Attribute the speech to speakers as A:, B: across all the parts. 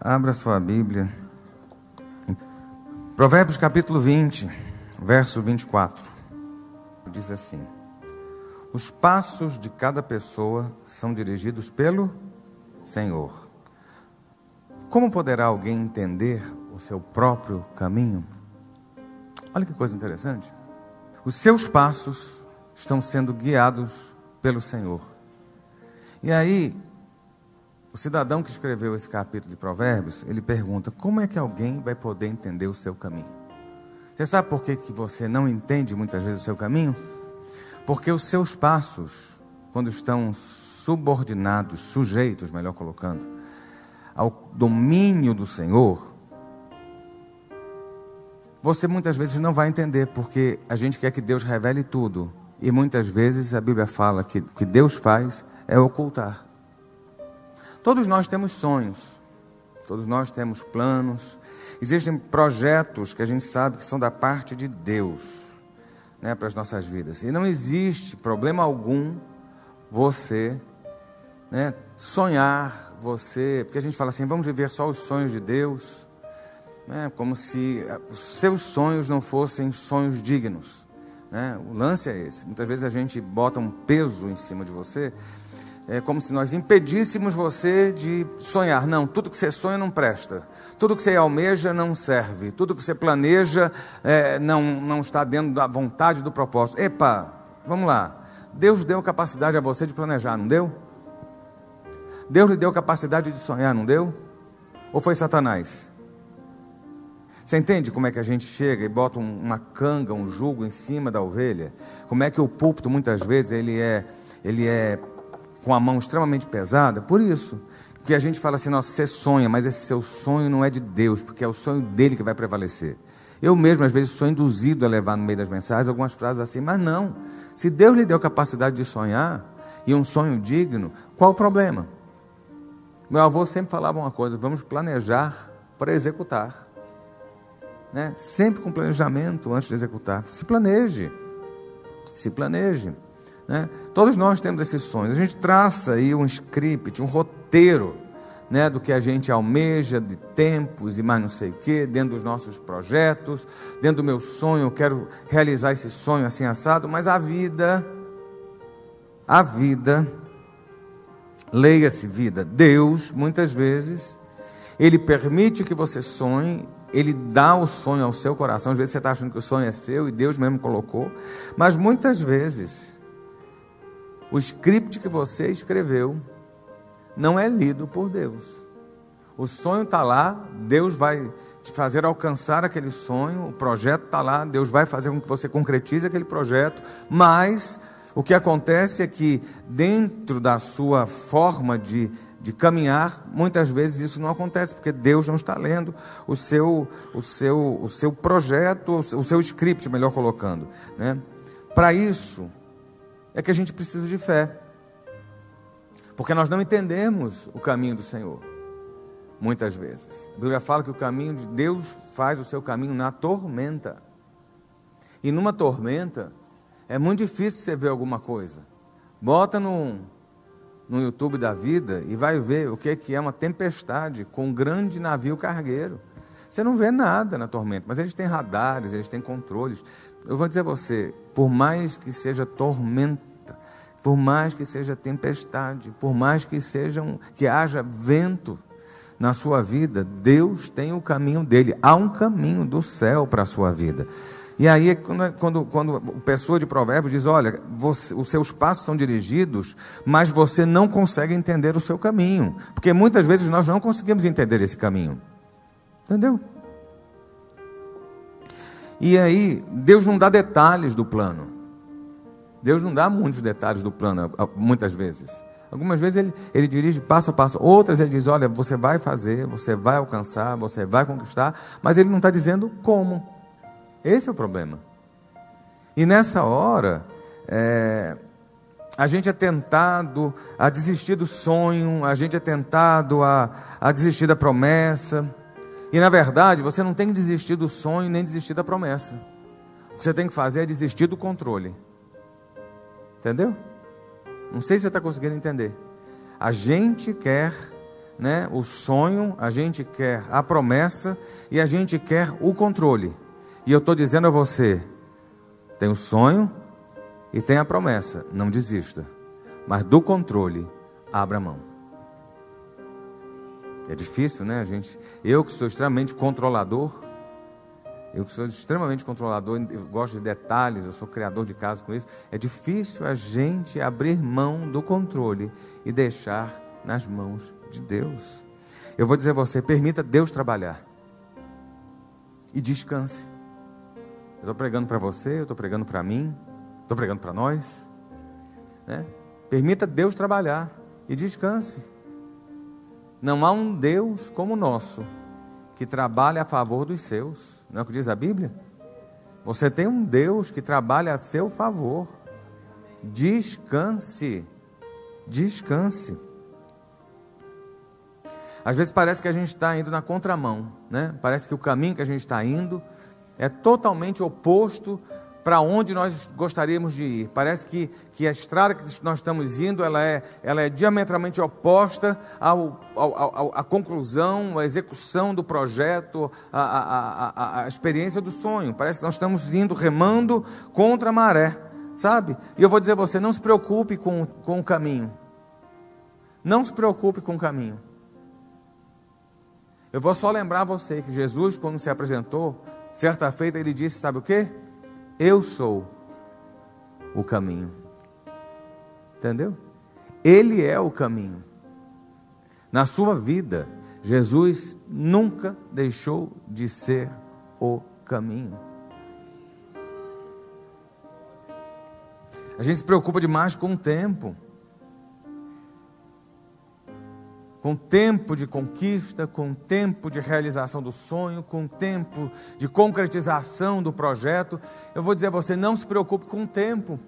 A: Abra sua Bíblia. Provérbios capítulo 20, verso 24. Diz assim: Os passos de cada pessoa são dirigidos pelo Senhor. Como poderá alguém entender o seu próprio caminho? Olha que coisa interessante. Os seus passos estão sendo guiados pelo Senhor. E aí, o cidadão que escreveu esse capítulo de Provérbios, ele pergunta: como é que alguém vai poder entender o seu caminho? Você sabe por que, que você não entende muitas vezes o seu caminho? Porque os seus passos, quando estão subordinados, sujeitos, melhor colocando, ao domínio do Senhor, você muitas vezes não vai entender, porque a gente quer que Deus revele tudo. E muitas vezes a Bíblia fala que o que Deus faz é ocultar. Todos nós temos sonhos, todos nós temos planos, existem projetos que a gente sabe que são da parte de Deus né, para as nossas vidas. E não existe problema algum você né, sonhar, você, porque a gente fala assim, vamos viver só os sonhos de Deus, né, como se eh, os seus sonhos não fossem sonhos dignos. Né? O lance é esse. Muitas vezes a gente bota um peso em cima de você é como se nós impedíssemos você de sonhar. Não, tudo que você sonha não presta. Tudo que você almeja não serve. Tudo que você planeja é, não, não está dentro da vontade do propósito. Epa, vamos lá. Deus deu capacidade a você de planejar, não deu? Deus lhe deu capacidade de sonhar, não deu? Ou foi Satanás? Você entende como é que a gente chega e bota uma canga, um jugo em cima da ovelha? Como é que o púlpito muitas vezes ele é, ele é com a mão extremamente pesada, por isso que a gente fala assim, nossa, você sonha, mas esse seu sonho não é de Deus, porque é o sonho dele que vai prevalecer. Eu mesmo, às vezes, sou induzido a levar no meio das mensagens algumas frases assim, mas não. Se Deus lhe deu capacidade de sonhar, e um sonho digno, qual o problema? Meu avô sempre falava uma coisa: vamos planejar para executar. Né? Sempre com planejamento antes de executar. Se planeje. Se planeje. Né? Todos nós temos esses sonhos. A gente traça aí um script, um roteiro né, do que a gente almeja, de tempos e mais não sei o quê, dentro dos nossos projetos, dentro do meu sonho, eu quero realizar esse sonho assim assado, mas a vida, a vida, leia-se vida, Deus, muitas vezes, Ele permite que você sonhe, Ele dá o sonho ao seu coração, às vezes você está achando que o sonho é seu e Deus mesmo colocou, mas muitas vezes, o script que você escreveu não é lido por Deus. O sonho está lá, Deus vai te fazer alcançar aquele sonho, o projeto está lá, Deus vai fazer com que você concretize aquele projeto, mas o que acontece é que, dentro da sua forma de, de caminhar, muitas vezes isso não acontece, porque Deus não está lendo o seu, o seu, o seu projeto, o seu script, melhor colocando. Né? Para isso, é que a gente precisa de fé. Porque nós não entendemos o caminho do Senhor, muitas vezes. A Bíblia fala que o caminho de Deus faz o seu caminho na tormenta. E numa tormenta, é muito difícil você ver alguma coisa. Bota no, no YouTube da vida e vai ver o que é, que é uma tempestade com um grande navio cargueiro. Você não vê nada na tormenta, mas eles têm radares, eles têm controles. Eu vou dizer a você, por mais que seja tormenta, por mais que seja tempestade, por mais que sejam que haja vento na sua vida, Deus tem o caminho dele. Há um caminho do céu para a sua vida. E aí, quando, quando, quando a pessoa de provérbios diz: Olha, você, os seus passos são dirigidos, mas você não consegue entender o seu caminho. Porque muitas vezes nós não conseguimos entender esse caminho. Entendeu? E aí, Deus não dá detalhes do plano. Deus não dá muitos detalhes do plano, muitas vezes. Algumas vezes ele, ele dirige passo a passo, outras ele diz: Olha, você vai fazer, você vai alcançar, você vai conquistar, mas ele não está dizendo como. Esse é o problema. E nessa hora, é, a gente é tentado a desistir do sonho, a gente é tentado a, a desistir da promessa. E na verdade, você não tem que desistir do sonho nem desistir da promessa. O que você tem que fazer é desistir do controle. Entendeu? Não sei se você está conseguindo entender. A gente quer né, o sonho, a gente quer a promessa e a gente quer o controle. E eu estou dizendo a você: tem o sonho e tem a promessa, não desista. Mas do controle, abra mão. É difícil, né, gente? Eu que sou extremamente controlador, eu que sou extremamente controlador, eu gosto de detalhes, eu sou criador de casos com isso. É difícil a gente abrir mão do controle e deixar nas mãos de Deus. Eu vou dizer a você: permita Deus trabalhar e descanse. Eu estou pregando para você, eu estou pregando para mim, estou pregando para nós. Né? Permita Deus trabalhar e descanse. Não há um Deus como o nosso que trabalha a favor dos seus. Não é o que diz a Bíblia? Você tem um Deus que trabalha a seu favor. Descanse. Descanse. Às vezes parece que a gente está indo na contramão, né? Parece que o caminho que a gente está indo é totalmente oposto para onde nós gostaríamos de ir. Parece que, que a estrada que nós estamos indo ela é, ela é diametralmente oposta ao, à conclusão, à execução do projeto, à, experiência do sonho. Parece que nós estamos indo remando contra a maré, sabe? E eu vou dizer a você: não se preocupe com, com o caminho. Não se preocupe com o caminho. Eu vou só lembrar você que Jesus, quando se apresentou, certa feita ele disse: Sabe o que? Eu sou o caminho. Entendeu? Ele é o caminho. Na sua vida, Jesus nunca deixou de ser o caminho. A gente se preocupa demais com o tempo. Com tempo de conquista, com tempo de realização do sonho, com tempo de concretização do projeto. Eu vou dizer a você: não se preocupe com o tempo,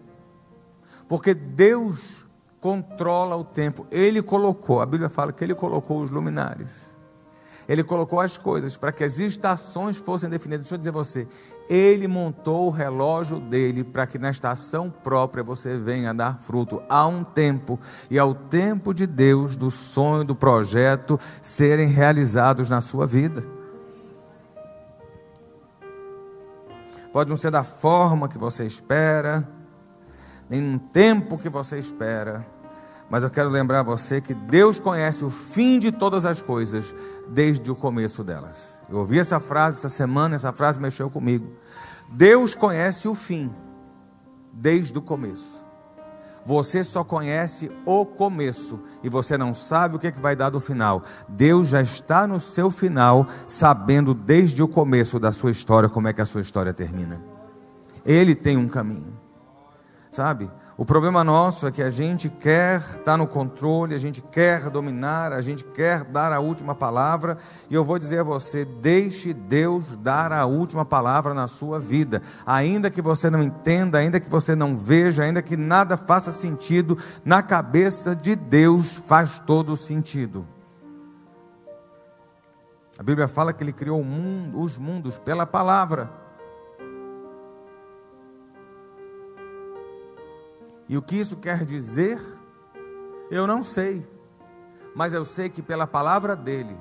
A: porque Deus controla o tempo. Ele colocou, a Bíblia fala que ele colocou os luminares. Ele colocou as coisas para que as estações fossem definidas. Deixa eu dizer a você, ele montou o relógio dele para que na estação própria você venha dar fruto. Há um tempo, e ao tempo de Deus, do sonho, do projeto serem realizados na sua vida. Pode não ser da forma que você espera, nem no tempo que você espera mas eu quero lembrar você que Deus conhece o fim de todas as coisas desde o começo delas. Eu ouvi essa frase essa semana, essa frase mexeu comigo. Deus conhece o fim desde o começo. Você só conhece o começo e você não sabe o que, é que vai dar do final. Deus já está no seu final, sabendo desde o começo da sua história como é que a sua história termina. Ele tem um caminho, sabe? O problema nosso é que a gente quer estar no controle, a gente quer dominar, a gente quer dar a última palavra, e eu vou dizer a você: deixe Deus dar a última palavra na sua vida, ainda que você não entenda, ainda que você não veja, ainda que nada faça sentido, na cabeça de Deus faz todo sentido. A Bíblia fala que Ele criou mundo, os mundos pela palavra. E o que isso quer dizer, eu não sei. Mas eu sei que pela palavra dele,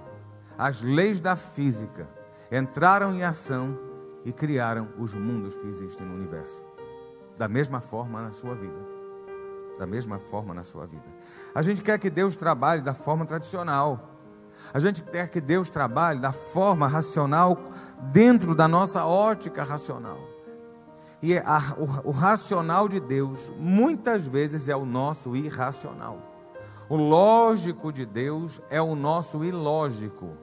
A: as leis da física entraram em ação e criaram os mundos que existem no universo. Da mesma forma na sua vida. Da mesma forma na sua vida. A gente quer que Deus trabalhe da forma tradicional. A gente quer que Deus trabalhe da forma racional dentro da nossa ótica racional. E a, o, o racional de Deus muitas vezes é o nosso irracional. O lógico de Deus é o nosso ilógico.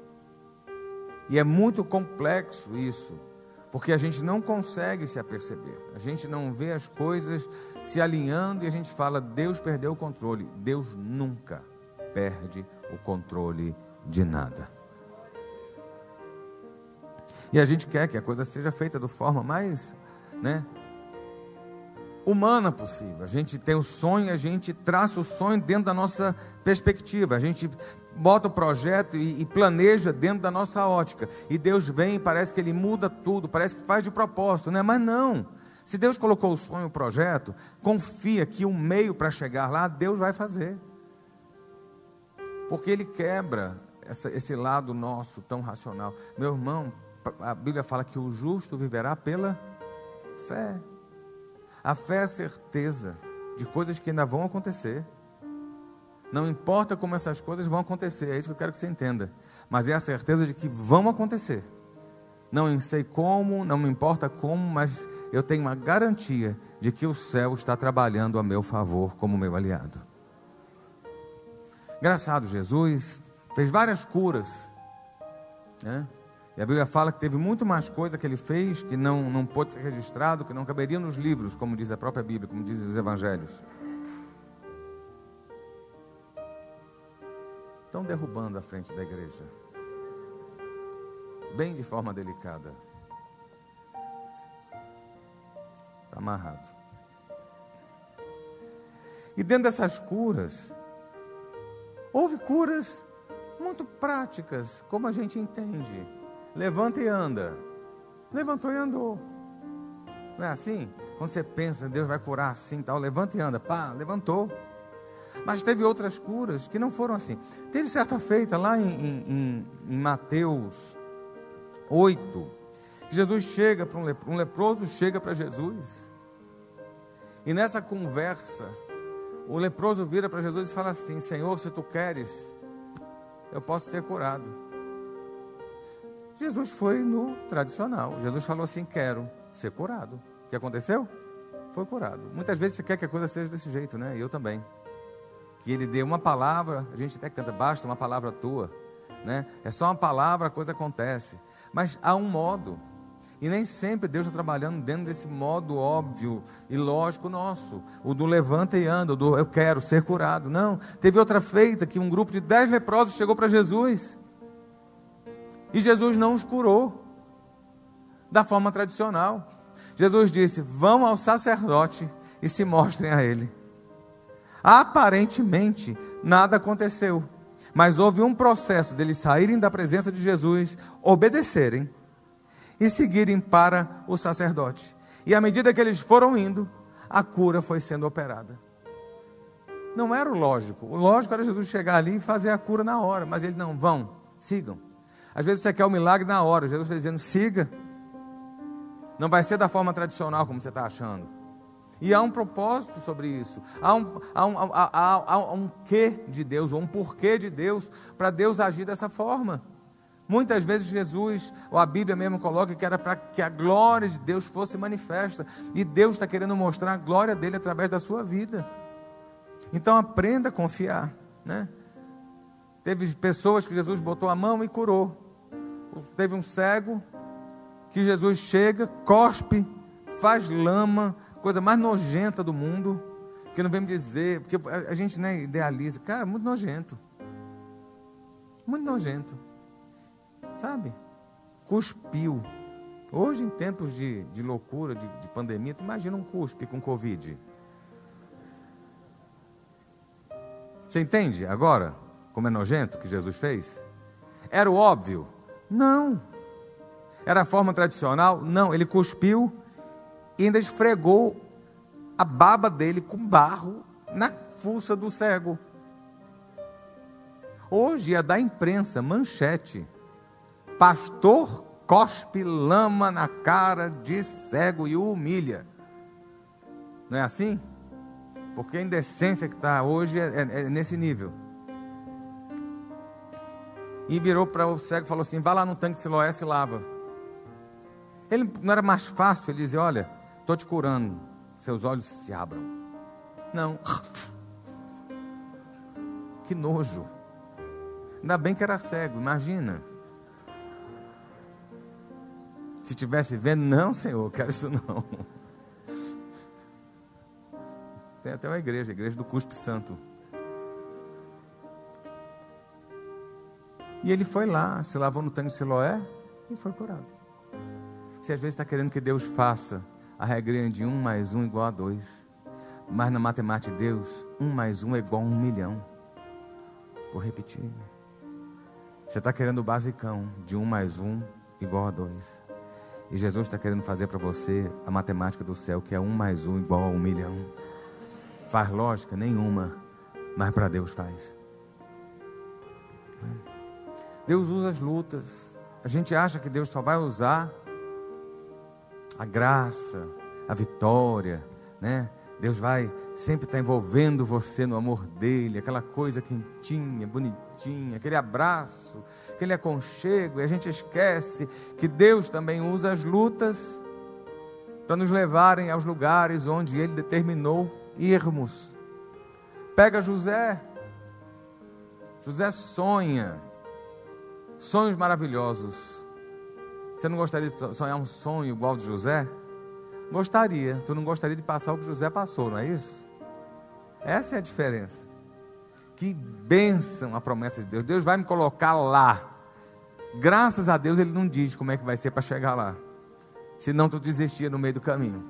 A: E é muito complexo isso, porque a gente não consegue se aperceber. A gente não vê as coisas se alinhando e a gente fala: Deus perdeu o controle. Deus nunca perde o controle de nada. E a gente quer que a coisa seja feita da forma mais né, humana possível. A gente tem o sonho, a gente traça o sonho dentro da nossa perspectiva. A gente bota o projeto e, e, planeja dentro da nossa ótica. E Deus vem parece que Ele muda tudo, parece que faz de propósito, né? Mas não. Se Deus colocou o sonho, o projeto, confia que o meio para chegar lá, Deus vai fazer. Porque ele quebra essa, esse lado nosso tão racional. Meu irmão, a Bíblia fala que o justo viverá pela fé. A fé é a certeza de coisas que ainda vão acontecer. Não importa como essas coisas vão acontecer, é isso que eu quero que você entenda. Mas é a certeza de que vão acontecer. Não sei como, não me importa como, mas eu tenho uma garantia de que o céu está trabalhando a meu favor como meu aliado. Engraçado, Jesus fez várias curas. Né? E a Bíblia fala que teve muito mais coisa que ele fez que não, não pôde ser registrado, que não caberia nos livros, como diz a própria Bíblia, como dizem os evangelhos. Estão derrubando a frente da igreja. Bem de forma delicada. Está amarrado. E dentro dessas curas, houve curas muito práticas, como a gente entende. Levanta e anda. Levantou e andou. Não é assim? Quando você pensa, Deus vai curar assim, tal, levanta e anda. Pá, levantou. Mas teve outras curas que não foram assim. Teve certa feita lá em, em, em Mateus 8, que Jesus chega para um leproso, um leproso chega para Jesus. E nessa conversa, o leproso vira para Jesus e fala assim: Senhor, se tu queres, eu posso ser curado. Jesus foi no tradicional. Jesus falou assim: Quero ser curado. O que aconteceu? Foi curado. Muitas vezes você quer que a coisa seja desse jeito, né? Eu também. Que ele dê uma palavra, a gente até canta, basta uma palavra tua, né? É só uma palavra, a coisa acontece. Mas há um modo. E nem sempre Deus está trabalhando dentro desse modo óbvio e lógico nosso. O do levanta e anda, o do eu quero ser curado. Não. Teve outra feita que um grupo de dez leprosos chegou para Jesus. E Jesus não os curou da forma tradicional. Jesus disse: Vão ao sacerdote e se mostrem a ele. Aparentemente, nada aconteceu, mas houve um processo deles saírem da presença de Jesus, obedecerem e seguirem para o sacerdote. E à medida que eles foram indo, a cura foi sendo operada. Não era o lógico. O lógico era Jesus chegar ali e fazer a cura na hora, mas eles não vão, sigam. Às vezes você quer o um milagre na hora. Jesus está dizendo: siga. Não vai ser da forma tradicional como você está achando. E há um propósito sobre isso. Há um, há um, há, há, há um quê de Deus, ou um porquê de Deus, para Deus agir dessa forma. Muitas vezes Jesus, ou a Bíblia mesmo coloca que era para que a glória de Deus fosse manifesta. E Deus está querendo mostrar a glória dele através da sua vida. Então aprenda a confiar. Né? Teve pessoas que Jesus botou a mão e curou teve um cego que Jesus chega, cospe, faz lama, coisa mais nojenta do mundo, que não vem me dizer, porque a gente né, idealiza, cara, muito nojento. Muito nojento. Sabe? Cuspiu. Hoje, em tempos de, de loucura, de, de pandemia, tu imagina um cuspe com Covid. Você entende agora como é nojento que Jesus fez? Era o óbvio. Não. Era a forma tradicional? Não. Ele cuspiu e ainda esfregou a baba dele com barro na fuça do cego. Hoje é da imprensa, manchete. Pastor cospe lama na cara de cego e o humilha. Não é assim? Porque a indecência que está hoje é, é, é nesse nível e virou para o cego e falou assim: Vá lá no tanque de Siloé e lava. Ele não era mais fácil ele dizer: Olha, estou te curando, seus olhos se abram. Não. Que nojo. Ainda bem que era cego, imagina. Se tivesse vendo, não, Senhor, quero isso não. Tem até uma igreja, a igreja do Cuspe Santo. E ele foi lá, se lavou no tanque de Siloé e foi curado. Você às vezes está querendo que Deus faça a regrinha de um mais um igual a dois. Mas na matemática de Deus, um mais um é igual a um milhão. Vou repetir. Você está querendo o basicão de um mais um igual a dois. E Jesus está querendo fazer para você a matemática do céu, que é um mais um igual a um milhão. Faz lógica nenhuma, mas para Deus faz. Deus usa as lutas. A gente acha que Deus só vai usar a graça, a vitória, né? Deus vai sempre estar envolvendo você no amor dele, aquela coisa quentinha, bonitinha, aquele abraço, aquele aconchego, e a gente esquece que Deus também usa as lutas para nos levarem aos lugares onde ele determinou irmos. Pega José. José sonha sonhos maravilhosos. Você não gostaria de sonhar um sonho igual ao de José? Gostaria. Tu não gostaria de passar o que José passou, não é isso? Essa é a diferença. Que bênção a promessa de Deus. Deus vai me colocar lá. Graças a Deus ele não diz como é que vai ser para chegar lá. Senão tu desistia no meio do caminho.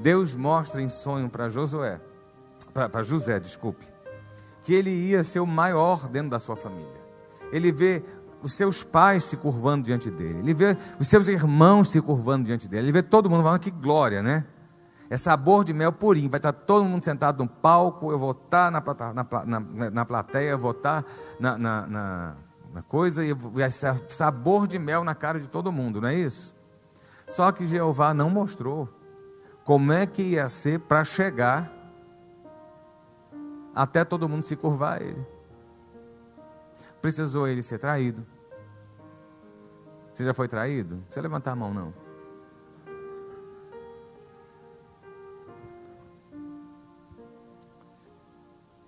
A: Deus mostra em sonho para Josué, para José, desculpe, que ele ia ser o maior dentro da sua família. Ele vê os seus pais se curvando diante dele, ele vê os seus irmãos se curvando diante dele, ele vê todo mundo falando que glória, né? É sabor de mel purinho, vai estar todo mundo sentado no palco, eu vou estar na, na, na, na plateia, eu vou estar na, na, na, na coisa, e vai ser sabor de mel na cara de todo mundo, não é isso? Só que Jeová não mostrou como é que ia ser para chegar até todo mundo se curvar a ele. Precisou ele ser traído. Você já foi traído? Não precisa levantar a mão, não.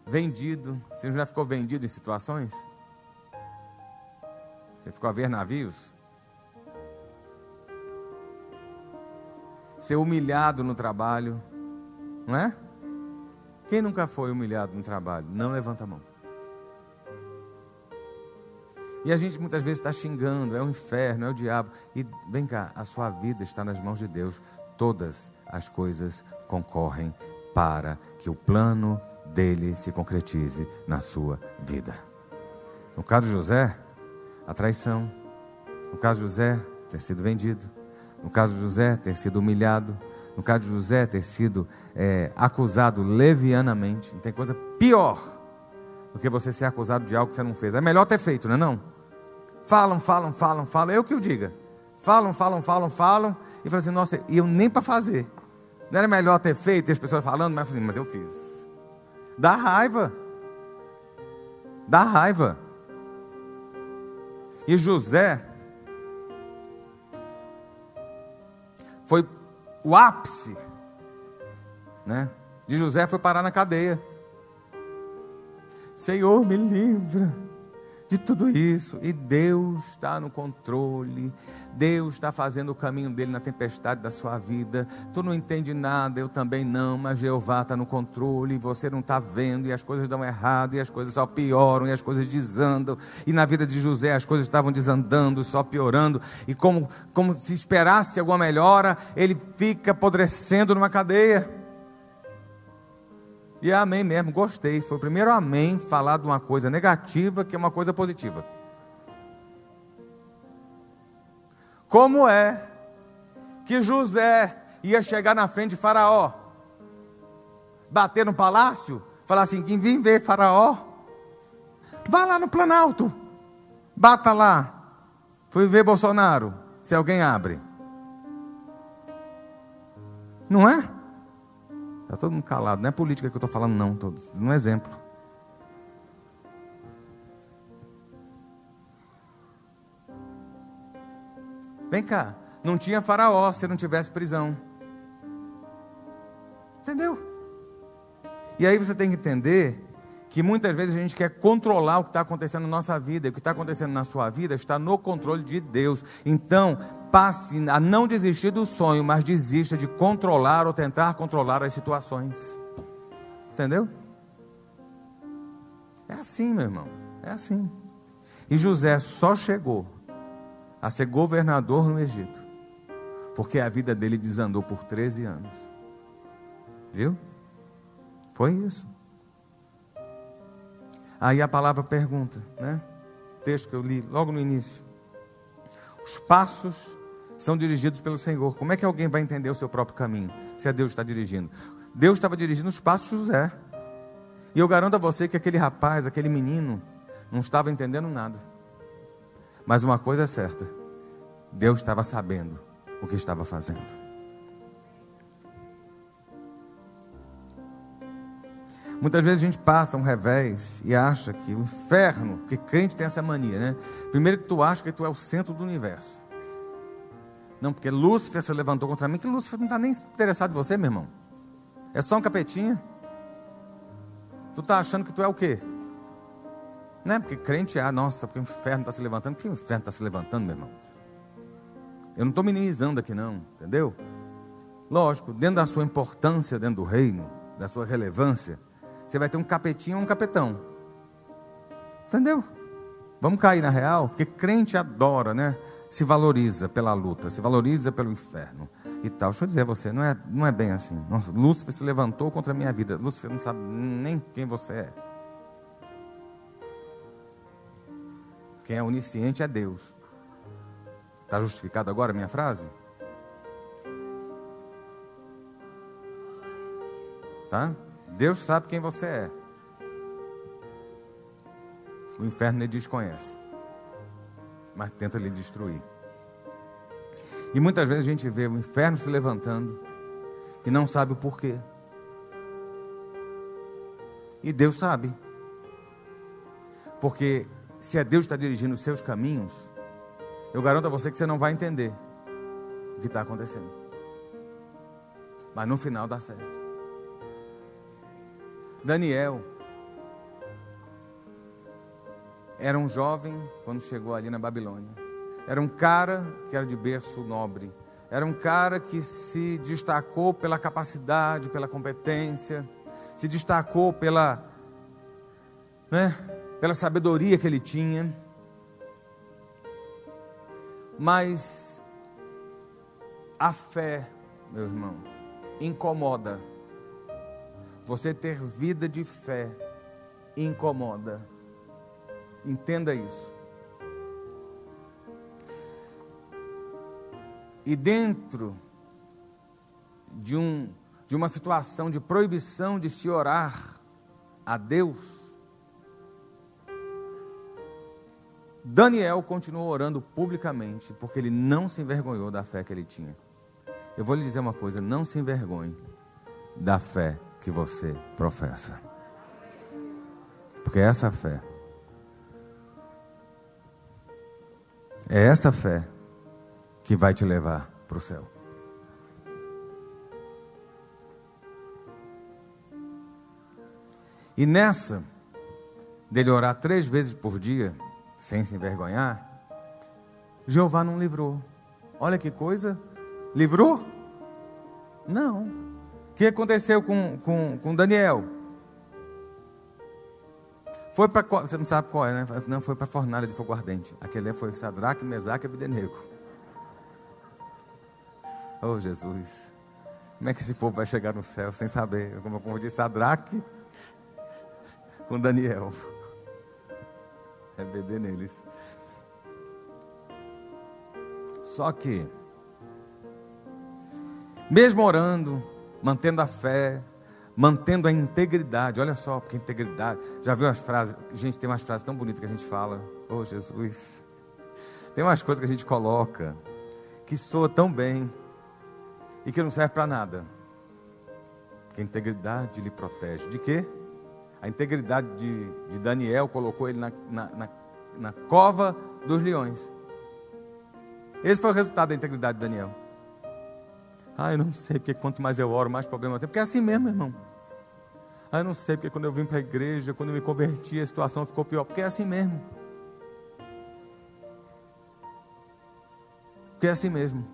A: Vendido. Você já ficou vendido em situações? Você ficou a ver navios? Ser humilhado no trabalho, não é? Quem nunca foi humilhado no trabalho? Não levanta a mão. E a gente muitas vezes está xingando, é o inferno, é o diabo. E vem cá, a sua vida está nas mãos de Deus. Todas as coisas concorrem para que o plano dele se concretize na sua vida. No caso de José, a traição. No caso de José, ter sido vendido. No caso de José, ter sido humilhado. No caso de José, ter sido é, acusado levianamente. Não tem coisa pior do que você ser acusado de algo que você não fez. É melhor ter feito, não é não? Falam, falam, falam, falam. Eu que o diga. Falam, falam, falam, falam. E falam assim, nossa, e eu nem para fazer. Não era melhor ter feito, e as pessoas falando, mas, assim, mas eu fiz. Dá raiva. Dá raiva. E José foi o ápice, né? De José foi parar na cadeia. Senhor, me livra de tudo isso. E Deus está no controle. Deus está fazendo o caminho dele na tempestade da sua vida. Tu não entende nada, eu também não, mas Jeová está no controle. E você não está vendo, e as coisas dão errado, e as coisas só pioram, e as coisas desandam. E na vida de José as coisas estavam desandando, só piorando. E como, como se esperasse alguma melhora, ele fica apodrecendo numa cadeia. E é amém mesmo, gostei. Foi o primeiro amém falar de uma coisa negativa que é uma coisa positiva. Como é que José ia chegar na frente de Faraó, bater no palácio, falar assim: quem vem ver Faraó, vá lá no Planalto, bata lá. Fui ver Bolsonaro, se alguém abre. Não é? Está todo mundo calado. Não é política que eu estou falando, não. Dando um exemplo. Vem cá. Não tinha faraó se não tivesse prisão. Entendeu? E aí você tem que entender que muitas vezes a gente quer controlar o que está acontecendo na nossa vida, e o que está acontecendo na sua vida está no controle de Deus. Então, passe a não desistir do sonho, mas desista de controlar ou tentar controlar as situações. Entendeu? É assim, meu irmão, é assim. E José só chegou a ser governador no Egito, porque a vida dele desandou por 13 anos. Viu? Foi isso. Aí a palavra pergunta, né? texto que eu li logo no início. Os passos são dirigidos pelo Senhor. Como é que alguém vai entender o seu próprio caminho se é Deus que está dirigindo? Deus estava dirigindo os passos de José. E eu garanto a você que aquele rapaz, aquele menino, não estava entendendo nada. Mas uma coisa é certa: Deus estava sabendo o que estava fazendo. Muitas vezes a gente passa um revés e acha que o inferno, que crente tem essa mania, né? Primeiro que tu acha que tu é o centro do universo. Não, porque Lúcifer se levantou contra mim, que Lúcifer não está nem interessado em você, meu irmão. É só um capetinha. Tu está achando que tu é o quê? Não é porque crente, ah, nossa, porque o inferno está se levantando. Que inferno está se levantando, meu irmão? Eu não estou minimizando aqui, não, entendeu? Lógico, dentro da sua importância, dentro do reino, da sua relevância, você vai ter um capetinho ou um capetão. Entendeu? Vamos cair na real? Porque crente adora, né? Se valoriza pela luta, se valoriza pelo inferno e tal. Deixa eu dizer a você, não é, não é bem assim. Nossa, Lúcifer se levantou contra a minha vida. Lúcifer não sabe nem quem você é. Quem é onisciente é Deus. Está justificado agora a minha frase? Tá? Deus sabe quem você é. O inferno ele desconhece, mas tenta lhe destruir. E muitas vezes a gente vê o inferno se levantando e não sabe o porquê. E Deus sabe. Porque se é Deus que está dirigindo os seus caminhos, eu garanto a você que você não vai entender o que está acontecendo. Mas no final dá certo. Daniel era um jovem quando chegou ali na Babilônia. Era um cara que era de berço nobre. Era um cara que se destacou pela capacidade, pela competência, se destacou pela, né, pela sabedoria que ele tinha. Mas a fé, meu irmão, incomoda você ter vida de fé incomoda. Entenda isso. E dentro de, um, de uma situação de proibição de se orar a Deus, Daniel continuou orando publicamente, porque ele não se envergonhou da fé que ele tinha. Eu vou lhe dizer uma coisa: não se envergonhe da fé que você professa. Porque essa fé, é essa fé que vai te levar para o céu. E nessa, dele orar três vezes por dia, sem se envergonhar, Jeová não livrou. Olha que coisa, livrou? Não. O que aconteceu com, com, com Daniel? Foi para. Você não sabe qual é, né? Não, foi para a fornalha de fogo ardente. Aquele foi Sadraque, Mesaque e Abidenego. Oh, Jesus. Como é que esse povo vai chegar no céu sem saber? Como eu confundi Sadraque com Daniel. É beber neles. Só que, mesmo orando, mantendo a fé, mantendo a integridade. Olha só, porque integridade. Já viu as frases? Gente, tem umas frases tão bonitas que a gente fala. Oh, Jesus. Tem umas coisas que a gente coloca que soa tão bem e que não serve para nada. Que a integridade lhe protege. De quê? A integridade de, de Daniel colocou ele na, na, na, na cova dos leões. Esse foi o resultado da integridade de Daniel. Ah, eu não sei, porque quanto mais eu oro, mais problema eu tenho. Porque é assim mesmo, irmão. Ah, eu não sei, porque quando eu vim para a igreja, quando eu me converti, a situação ficou pior. Porque é assim mesmo. Porque é assim mesmo.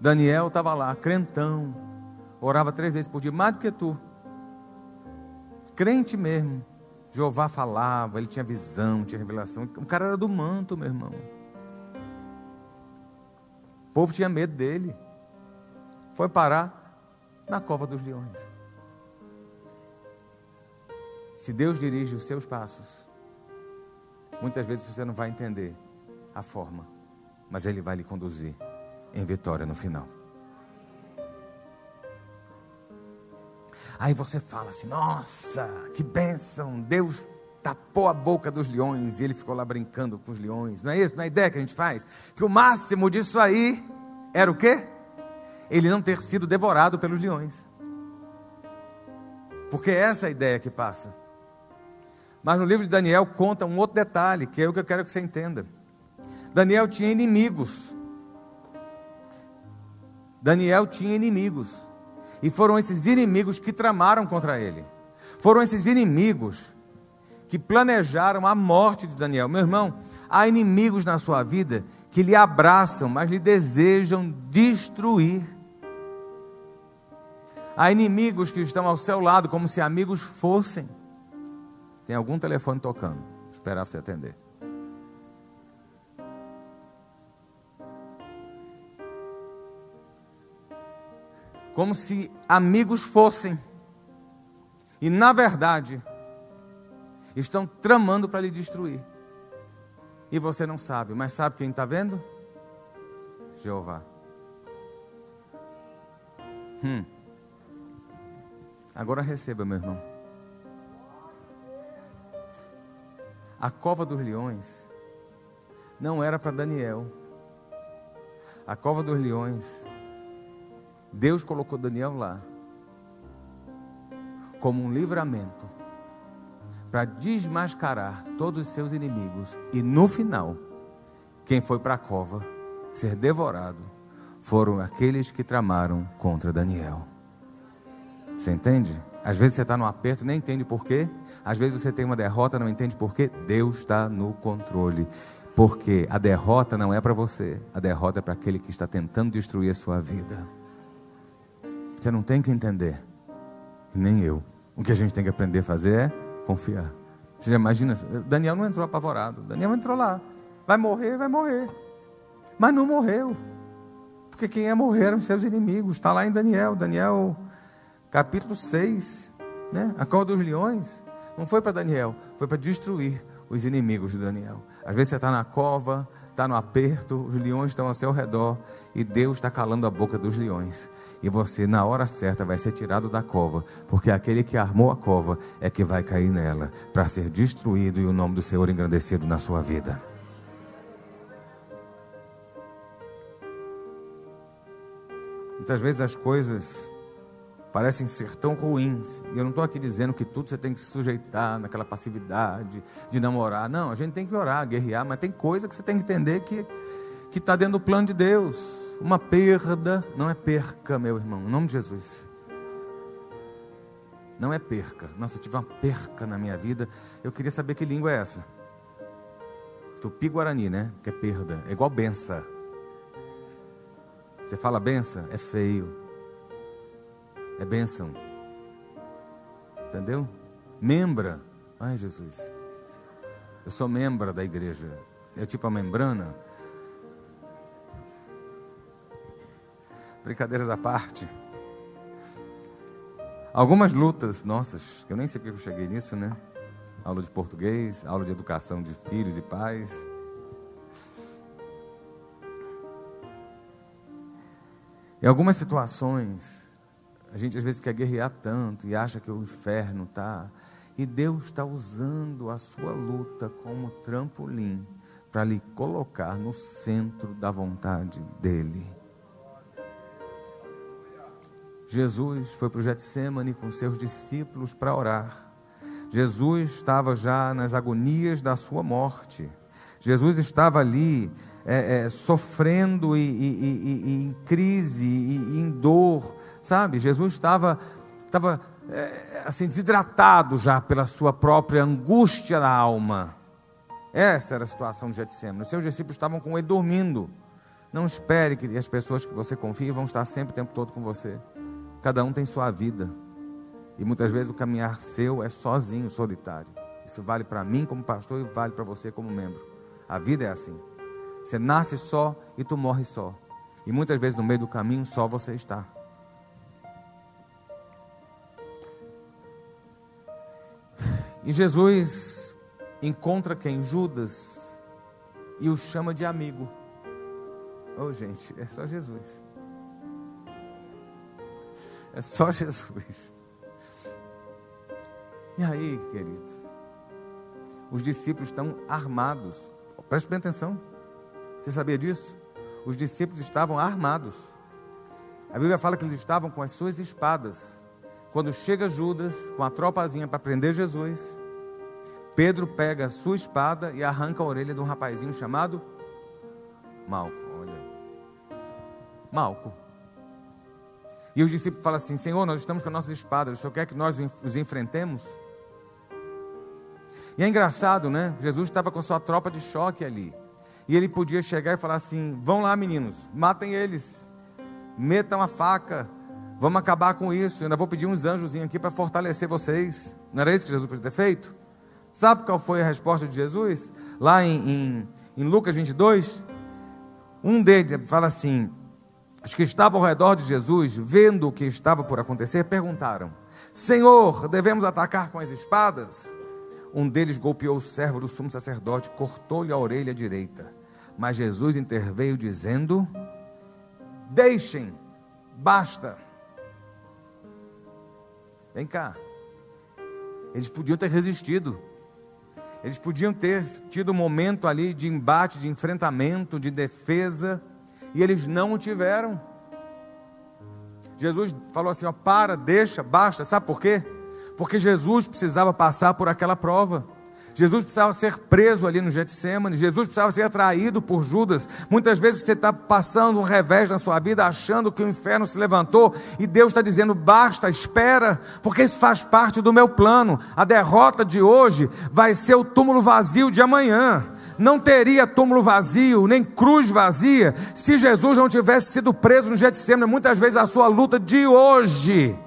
A: Daniel estava lá, crentão, orava três vezes por dia, mais do que tu. Crente mesmo. Jeová falava, ele tinha visão, tinha revelação. O cara era do manto, meu irmão. O povo tinha medo dele foi parar na cova dos leões. Se Deus dirige os seus passos, muitas vezes você não vai entender a forma, mas Ele vai lhe conduzir em vitória no final. Aí você fala assim: nossa, que bênção, Deus tapou a boca dos leões e ele ficou lá brincando com os leões. Não é isso? Não é a ideia que a gente faz? Que o máximo disso aí era o quê? Ele não ter sido devorado pelos leões. Porque é essa a ideia que passa. Mas no livro de Daniel conta um outro detalhe, que é o que eu quero que você entenda. Daniel tinha inimigos. Daniel tinha inimigos. E foram esses inimigos que tramaram contra ele. Foram esses inimigos que planejaram a morte de Daniel. Meu irmão, há inimigos na sua vida que lhe abraçam, mas lhe desejam destruir. Há inimigos que estão ao seu lado como se amigos fossem. Tem algum telefone tocando. Esperar você atender. como se amigos fossem. E na verdade, estão tramando para lhe destruir. E você não sabe, mas sabe quem está vendo? Jeová. Hum. Agora receba, meu irmão. A cova dos leões não era para Daniel. A cova dos leões Deus colocou Daniel lá como um livramento para desmascarar todos os seus inimigos e no final, quem foi para a cova ser devorado foram aqueles que tramaram contra Daniel. Você entende? Às vezes você está no aperto, nem entende porquê. Às vezes você tem uma derrota, não entende porquê. Deus está no controle. Porque a derrota não é para você, a derrota é para aquele que está tentando destruir a sua vida. Você não tem que entender. Nem eu. O que a gente tem que aprender a fazer é confiar. Você já imagina? Daniel não entrou apavorado. Daniel entrou lá. Vai morrer, vai morrer. Mas não morreu. Porque quem ia morrer eram seus inimigos. Está lá em Daniel. Daniel, capítulo 6. Né? A cor dos leões. Não foi para Daniel, foi para destruir os inimigos de Daniel. Às vezes você está na cova, está no aperto, os leões estão ao seu redor e Deus está calando a boca dos leões. E você, na hora certa, vai ser tirado da cova, porque aquele que armou a cova é que vai cair nela, para ser destruído e o nome do Senhor engrandecido na sua vida. Muitas vezes as coisas parecem ser tão ruins. E eu não estou aqui dizendo que tudo você tem que se sujeitar naquela passividade de namorar. Não, a gente tem que orar, guerrear, mas tem coisa que você tem que entender que que está dentro do plano de Deus. Uma perda não é perca, meu irmão, em nome de Jesus. Não é perca. Nossa, eu tive uma perca na minha vida. Eu queria saber que língua é essa. Tupi-Guarani, né? Que é perda. É igual benção. Você fala benção? É feio é bênção. Entendeu? Membra. Ai, Jesus. Eu sou membro da igreja. É tipo a membrana. Brincadeiras à parte. Algumas lutas nossas, que eu nem sei porque eu cheguei nisso, né? Aula de português, aula de educação de filhos e pais. Em algumas situações, a gente às vezes quer guerrear tanto e acha que o inferno está. E Deus está usando a sua luta como trampolim para lhe colocar no centro da vontade dEle. Jesus foi para o Getsemane com seus discípulos para orar. Jesus estava já nas agonias da sua morte. Jesus estava ali é, é, sofrendo e, e, e, em crise e, em dor, sabe? Jesus estava, estava é, assim desidratado já pela sua própria angústia da alma. Essa era a situação de Getsemane. Os seus discípulos estavam com ele dormindo. Não espere que as pessoas que você confia vão estar sempre o tempo todo com você. Cada um tem sua vida. E muitas vezes o caminhar seu é sozinho, solitário. Isso vale para mim como pastor e vale para você como membro. A vida é assim. Você nasce só e tu morre só. E muitas vezes no meio do caminho só você está. E Jesus encontra quem? Judas e o chama de amigo. Oh, gente, é só Jesus. É só Jesus. E aí, querido? os discípulos estão armados. Preste bem atenção. Você sabia disso? Os discípulos estavam armados. A Bíblia fala que eles estavam com as suas espadas. Quando chega Judas com a tropazinha para prender Jesus, Pedro pega a sua espada e arranca a orelha de um rapazinho chamado Malco. Olha aí. Malco. E os discípulos falam assim: Senhor, nós estamos com nossas espadas, o Senhor quer que nós os enfrentemos? E é engraçado, né? Jesus estava com sua tropa de choque ali. E ele podia chegar e falar assim: Vão lá, meninos, matem eles, metam a faca, vamos acabar com isso. Eu ainda vou pedir uns anjos aqui para fortalecer vocês. Não era isso que Jesus podia ter feito? Sabe qual foi a resposta de Jesus? Lá em, em, em Lucas 22, um deles fala assim: os que estavam ao redor de Jesus, vendo o que estava por acontecer, perguntaram: Senhor, devemos atacar com as espadas? Um deles golpeou o servo do sumo sacerdote, cortou-lhe a orelha direita. Mas Jesus interveio, dizendo: Deixem, basta. Vem cá. Eles podiam ter resistido. Eles podiam ter tido um momento ali de embate, de enfrentamento, de defesa e eles não o tiveram. Jesus falou assim: ó, para, deixa, basta. Sabe por quê? Porque Jesus precisava passar por aquela prova. Jesus precisava ser preso ali no Getsemane, Jesus precisava ser atraído por Judas. Muitas vezes você está passando um revés na sua vida, achando que o inferno se levantou, e Deus está dizendo: basta, espera, porque isso faz parte do meu plano. A derrota de hoje vai ser o túmulo vazio de amanhã não teria túmulo vazio, nem cruz vazia, se Jesus não tivesse sido preso no Getsemane. Muitas vezes a sua luta de hoje,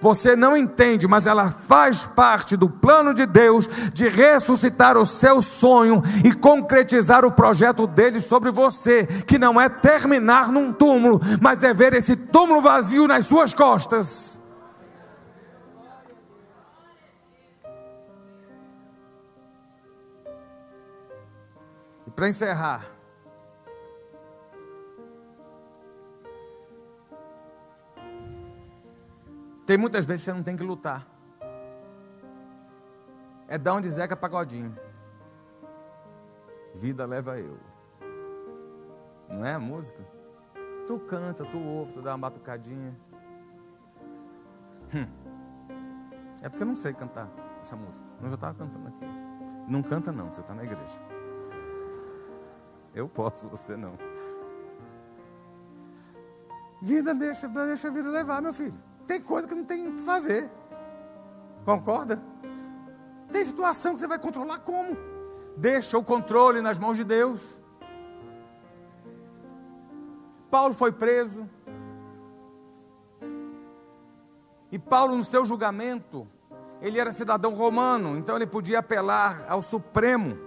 A: você não entende, mas ela faz parte do plano de Deus de ressuscitar o seu sonho e concretizar o projeto dele sobre você, que não é terminar num túmulo, mas é ver esse túmulo vazio nas suas costas. para encerrar, tem muitas vezes que você não tem que lutar. É dar onde Zeca Pagodinho. Vida leva eu. Não é a música? Tu canta, tu ouve, tu dá uma batucadinha. Hum. É porque eu não sei cantar essa música. Eu já estava cantando aqui. Não canta não, você está na igreja. Eu posso, você não. Vida deixa, deixa a vida levar, meu filho. Tem coisa que não tem o que fazer. Concorda? Tem situação que você vai controlar como? Deixa o controle nas mãos de Deus. Paulo foi preso. E Paulo, no seu julgamento, ele era cidadão romano, então ele podia apelar ao Supremo,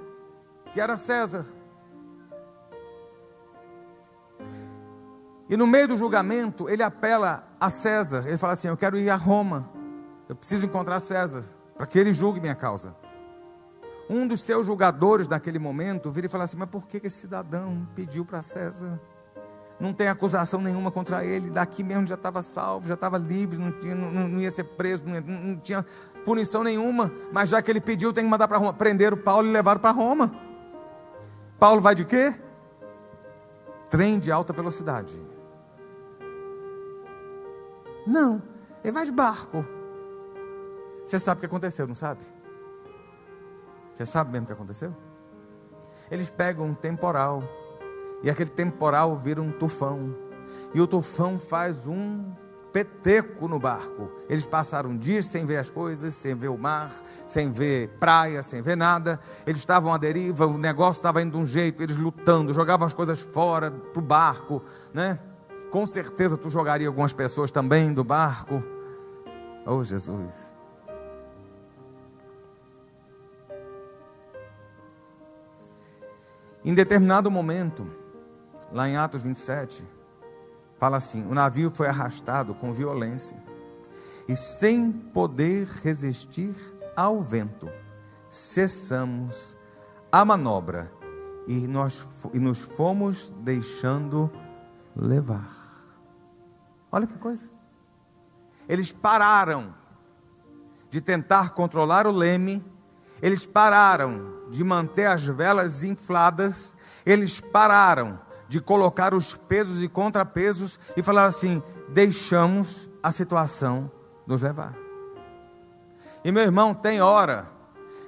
A: que era César. E no meio do julgamento, ele apela a César. Ele fala assim: Eu quero ir a Roma. Eu preciso encontrar César, para que ele julgue minha causa. Um dos seus julgadores naquele momento vira e fala assim: Mas por que esse cidadão pediu para César? Não tem acusação nenhuma contra ele. Daqui mesmo já estava salvo, já estava livre, não, tinha, não, não, ia ser preso, não, não tinha punição nenhuma. Mas já que ele pediu, tem que mandar para Roma. Prenderam Paulo e levaram para Roma. Paulo vai de quê? Trem de alta velocidade. Não, ele vai de barco. Você sabe o que aconteceu, não sabe? Você sabe mesmo o que aconteceu? Eles pegam um temporal, e aquele temporal vira um tufão, e o tufão faz um peteco no barco. Eles passaram dias sem ver as coisas, sem ver o mar, sem ver praia, sem ver nada. Eles estavam à deriva, o negócio estava indo de um jeito, eles lutando, jogavam as coisas fora para o barco, né? Com certeza tu jogaria algumas pessoas também do barco. Oh, Jesus. Em determinado momento, lá em Atos 27, fala assim: o navio foi arrastado com violência e sem poder resistir ao vento, cessamos a manobra e, nós, e nos fomos deixando levar. Olha que coisa. Eles pararam de tentar controlar o leme Eles pararam de manter as velas infladas, eles pararam de colocar os pesos e contrapesos e falaram assim: deixamos a situação nos levar. E meu irmão, tem hora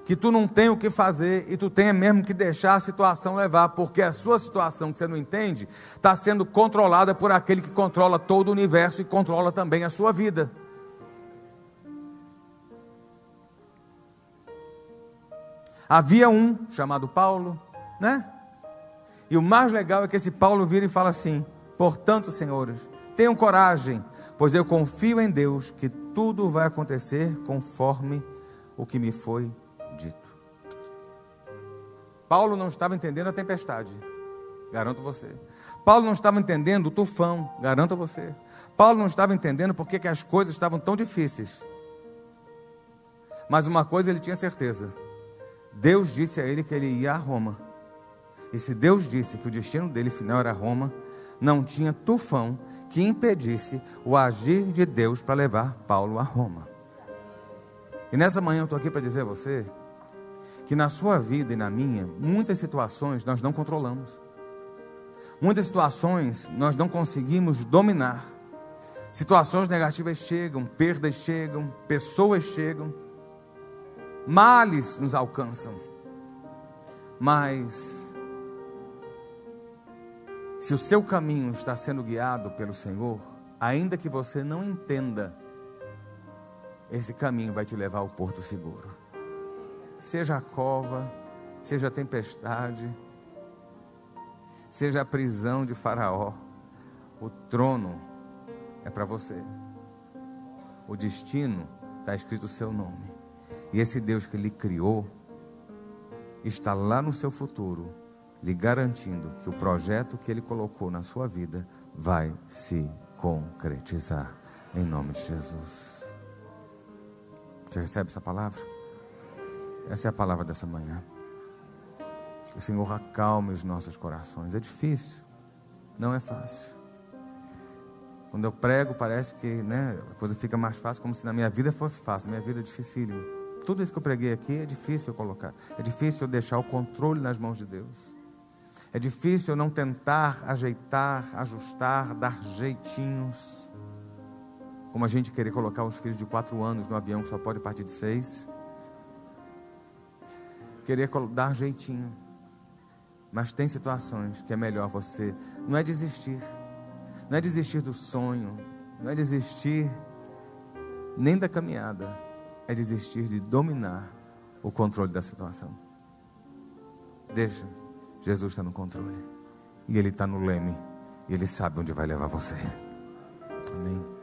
A: que tu não tem o que fazer e tu tem mesmo que deixar a situação levar, porque a sua situação que você não entende está sendo controlada por aquele que controla todo o universo e controla também a sua vida. Havia um chamado Paulo, né? E o mais legal é que esse Paulo vira e fala assim: Portanto, senhores, tenham coragem, pois eu confio em Deus que tudo vai acontecer conforme o que me foi. Paulo não estava entendendo a tempestade, garanto você. Paulo não estava entendendo o tufão, garanto você. Paulo não estava entendendo porque que as coisas estavam tão difíceis. Mas uma coisa ele tinha certeza: Deus disse a ele que ele ia a Roma. E se Deus disse que o destino dele final era Roma, não tinha tufão que impedisse o agir de Deus para levar Paulo a Roma. E nessa manhã eu estou aqui para dizer a você que na sua vida e na minha, muitas situações nós não controlamos. Muitas situações nós não conseguimos dominar. Situações negativas chegam, perdas chegam, pessoas chegam males nos alcançam. Mas, se o seu caminho está sendo guiado pelo Senhor, ainda que você não entenda, esse caminho vai te levar ao porto seguro. Seja a cova, seja a tempestade, seja a prisão de Faraó, o trono é para você. O destino está escrito o seu nome. E esse Deus que lhe criou está lá no seu futuro, lhe garantindo que o projeto que ele colocou na sua vida vai se concretizar. Em nome de Jesus. Você recebe essa palavra? Essa é a palavra dessa manhã. O Senhor acalme os nossos corações. É difícil, não é fácil. Quando eu prego, parece que né, a coisa fica mais fácil, como se na minha vida fosse fácil. Minha vida é dificílima. Tudo isso que eu preguei aqui é difícil eu colocar. É difícil eu deixar o controle nas mãos de Deus. É difícil eu não tentar ajeitar, ajustar, dar jeitinhos. Como a gente querer colocar os filhos de quatro anos no avião que só pode partir de seis. Querer dar jeitinho. Mas tem situações que é melhor você. Não é desistir. Não é desistir do sonho. Não é desistir nem da caminhada é desistir de dominar o controle da situação. Deixa, Jesus está no controle. E Ele está no leme. E Ele sabe onde vai levar você. Amém.